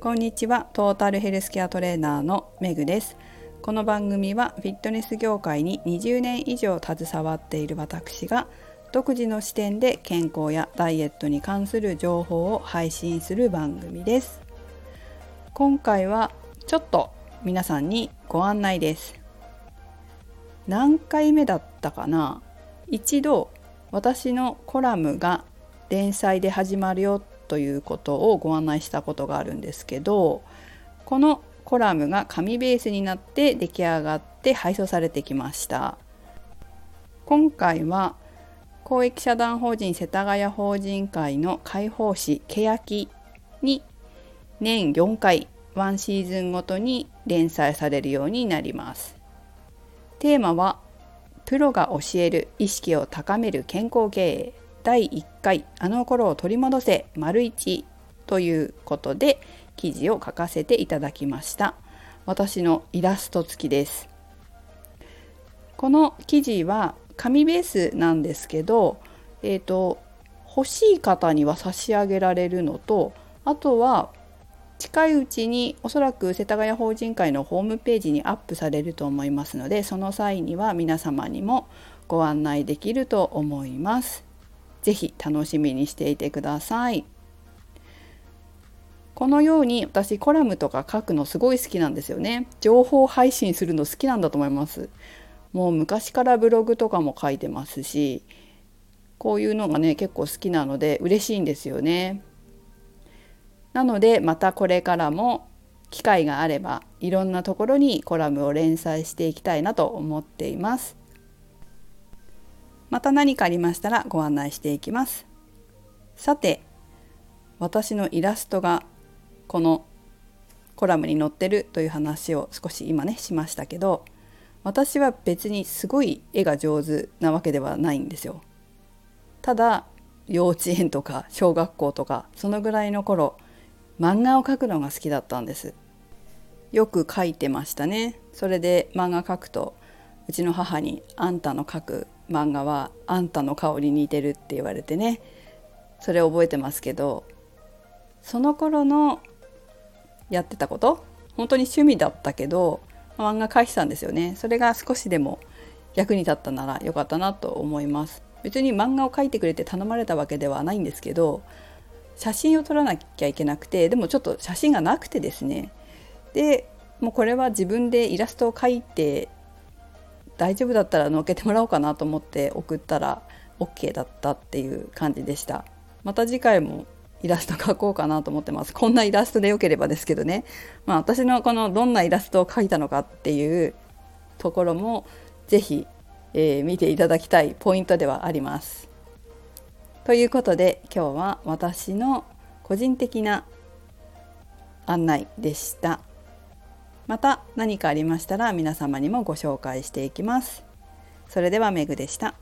こんにちは。トータルヘルスケアトレーナーのめぐです。この番組はフィットネス業界に20年以上携わっている私が独自の視点で健康やダイエットに関する情報を配信する番組です。今回はちょっと皆さんにご案内です。何回目だったかな？一度私のコラムが連載で始まるよということをご案内したことがあるんですけどこのコラムが紙ベースになって出来上がって配送されてきました。今回は公益社団法人世田谷法人会の解放誌「けやき」に年4回1シーズンごとに連載されるようになります。テーマはプロが教える意識を高める健康経営。第1回あの頃を取り戻せ丸1ということで記事を書かせていただきました私のイラスト付きですこの記事は紙ベースなんですけどえっ、ー、と欲しい方には差し上げられるのとあとは近いうちにおそらく世田谷法人会のホームページにアップされると思いますのでその際には皆様にもご案内できると思います。ぜひ楽しみにしていてください。このように私コラムとか書くのすごい好きなんですよね。情報配信するの好きなんだと思います。もう昔からブログとかも書いてますしこういうのがね結構好きなので嬉しいんですよね。なのでまたこれからも機会があればいろんなところにコラムを連載していきたいなと思っています。また何かありましたらご案内していきます。さて私のイラストがこのコラムに載ってるという話を少し今ねしましたけど私は別にすごい絵が上手なわけではないんですよ。ただ幼稚園とか小学校とかそのぐらいの頃漫画を描くのが好きだったんですよく描いてましたねそれで漫画描くとうちの母に「あんたの描く漫画はあんたの顔に似てる」って言われてね。それ覚えてますけどその頃のやってたこと本当に趣味だったけど漫画描いてたんですよね。それが少しでも役に立ったならよかったなと思います。別に漫画を描いてくれて頼まれたわけではないんですけど写真を撮らなきゃいけなくてでもちょっと写真がなくてですね。でもうこれは自分でイラストを描いて大丈夫だったら載っけてもらおうかなと思って送ったら OK だったっていう感じでした。また次回もイラスト描こうかなと思ってます。こんなイラストでよければですけどね。まあ私のこのどんなイラストを描いたのかっていうところも是非、えー、見ていただきたいポイントではあります。ということで今日は私の個人的な案内でした。また何かありましたら皆様にもご紹介していきます。それではメグでした。